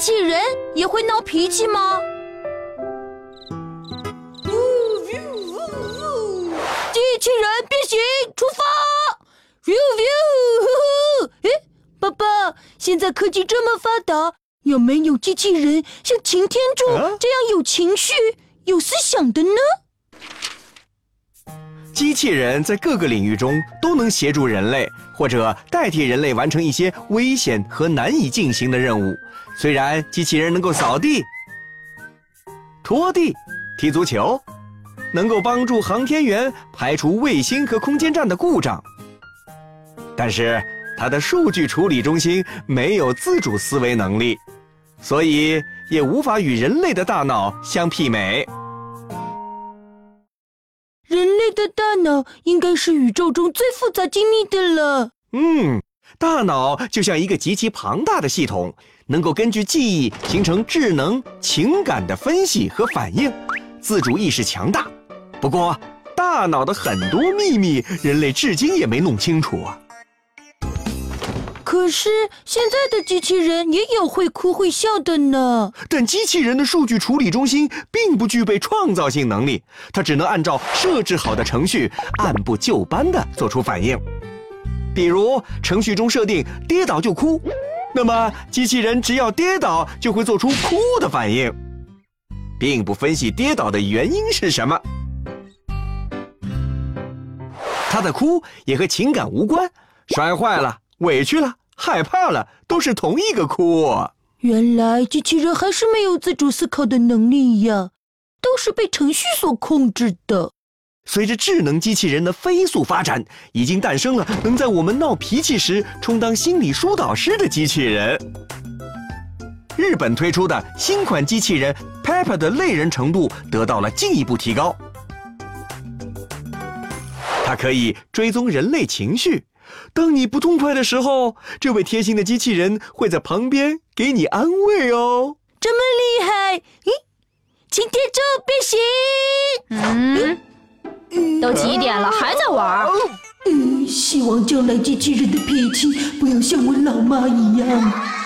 器人也会闹脾气吗？机器人变形，出发爸爸，现在科技这么发达，有没有机器人像擎天柱这样有情绪、有思想的呢？机器人在各个领域中都能协助人类，或者代替人类完成一些危险和难以进行的任务。虽然机器人能够扫地、拖地、踢足球，能够帮助航天员排除卫星和空间站的故障，但是它的数据处理中心没有自主思维能力，所以也无法与人类的大脑相媲美。的大脑应该是宇宙中最复杂精密的了。嗯，大脑就像一个极其庞大的系统，能够根据记忆形成智能、情感的分析和反应，自主意识强大。不过，大脑的很多秘密，人类至今也没弄清楚啊。可是现在的机器人也有会哭会笑的呢。但机器人的数据处理中心并不具备创造性能力，它只能按照设置好的程序按部就班地做出反应。比如程序中设定跌倒就哭，那么机器人只要跌倒就会做出哭的反应，并不分析跌倒的原因是什么。它的哭也和情感无关，摔坏了，委屈了。害怕了，都是同一个哭。原来机器人还是没有自主思考的能力呀，都是被程序所控制的。随着智能机器人的飞速发展，已经诞生了能在我们闹脾气时充当心理疏导师的机器人。日本推出的新款机器人 Pepper 的类人程度得到了进一步提高，它可以追踪人类情绪。当你不痛快的时候，这位贴心的机器人会在旁边给你安慰哦。这么厉害！咦，擎天柱变形！嗯，都几点了还在玩？嗯，希望将来机器人的脾气不要像我老妈一样。